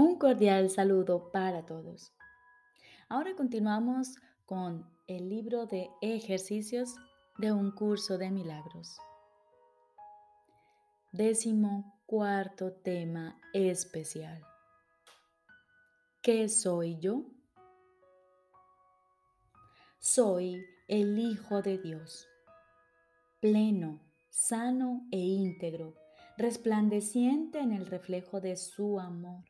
Un cordial saludo para todos. Ahora continuamos con el libro de ejercicios de un curso de milagros. Décimo cuarto tema especial. ¿Qué soy yo? Soy el Hijo de Dios, pleno, sano e íntegro, resplandeciente en el reflejo de su amor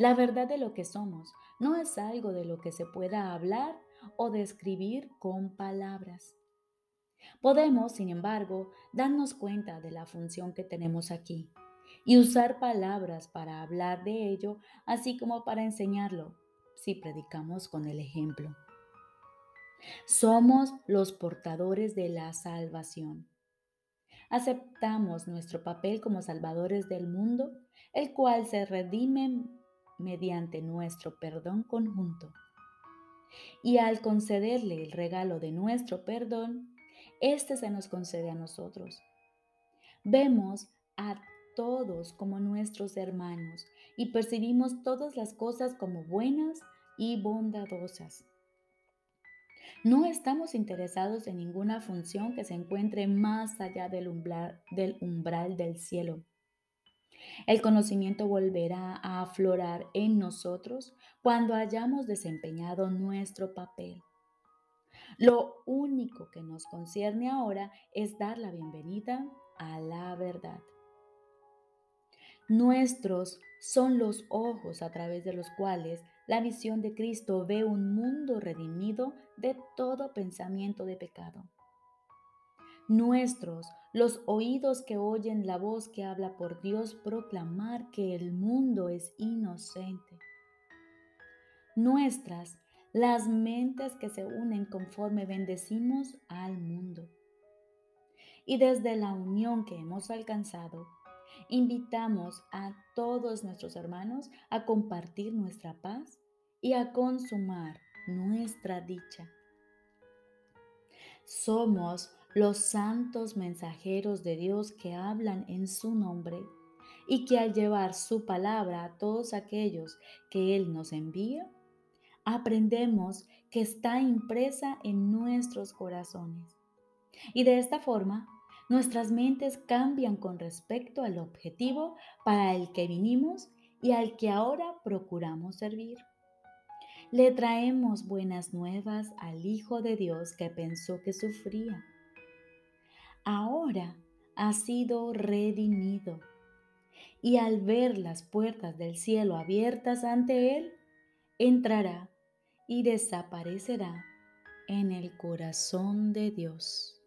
La verdad de lo que somos no es algo de lo que se pueda hablar o describir con palabras. Podemos, sin embargo, darnos cuenta de la función que tenemos aquí y usar palabras para hablar de ello, así como para enseñarlo, si predicamos con el ejemplo. Somos los portadores de la salvación. Aceptamos nuestro papel como salvadores del mundo, el cual se redime mediante nuestro perdón conjunto. Y al concederle el regalo de nuestro perdón, éste se nos concede a nosotros. Vemos a todos como nuestros hermanos y percibimos todas las cosas como buenas y bondadosas. No estamos interesados en ninguna función que se encuentre más allá del umbral del, umbral del cielo. El conocimiento volverá a aflorar en nosotros cuando hayamos desempeñado nuestro papel. Lo único que nos concierne ahora es dar la bienvenida a la verdad. Nuestros son los ojos a través de los cuales la visión de Cristo ve un mundo redimido de todo pensamiento de pecado. Nuestros los oídos que oyen la voz que habla por Dios proclamar que el mundo es inocente. Nuestras, las mentes que se unen conforme bendecimos al mundo. Y desde la unión que hemos alcanzado, invitamos a todos nuestros hermanos a compartir nuestra paz y a consumar nuestra dicha. Somos los santos mensajeros de Dios que hablan en su nombre y que al llevar su palabra a todos aquellos que Él nos envía, aprendemos que está impresa en nuestros corazones. Y de esta forma, nuestras mentes cambian con respecto al objetivo para el que vinimos y al que ahora procuramos servir. Le traemos buenas nuevas al Hijo de Dios que pensó que sufría ahora ha sido redimido. Y al ver las puertas del cielo abiertas ante él, entrará y desaparecerá en el corazón de Dios.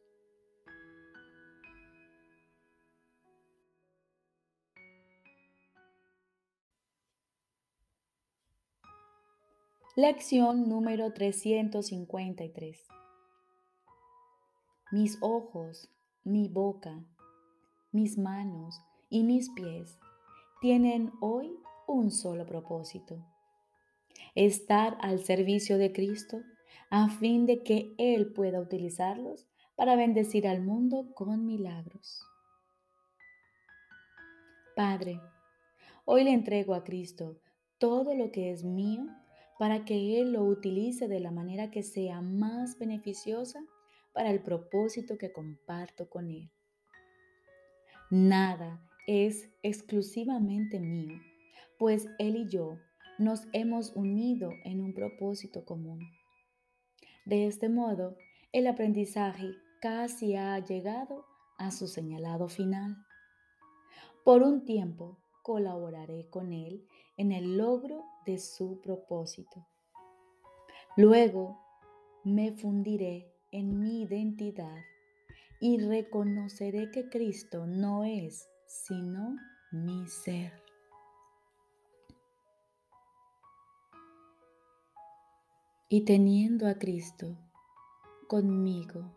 Lección número 353. Mis ojos mi boca, mis manos y mis pies tienen hoy un solo propósito, estar al servicio de Cristo a fin de que Él pueda utilizarlos para bendecir al mundo con milagros. Padre, hoy le entrego a Cristo todo lo que es mío para que Él lo utilice de la manera que sea más beneficiosa para el propósito que comparto con Él. Nada es exclusivamente mío, pues Él y yo nos hemos unido en un propósito común. De este modo, el aprendizaje casi ha llegado a su señalado final. Por un tiempo colaboraré con él en el logro de su propósito. Luego me fundiré en mi identidad y reconoceré que Cristo no es sino mi ser. Y teniendo a Cristo conmigo,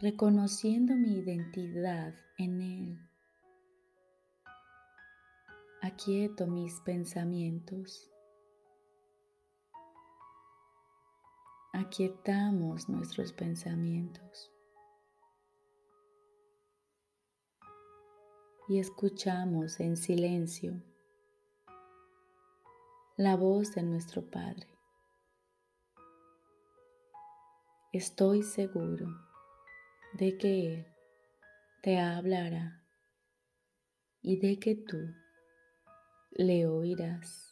reconociendo mi identidad en Él, aquieto mis pensamientos, aquietamos nuestros pensamientos y escuchamos en silencio la voz de nuestro Padre. Estoy seguro de que Él te hablará y de que tú le oirás.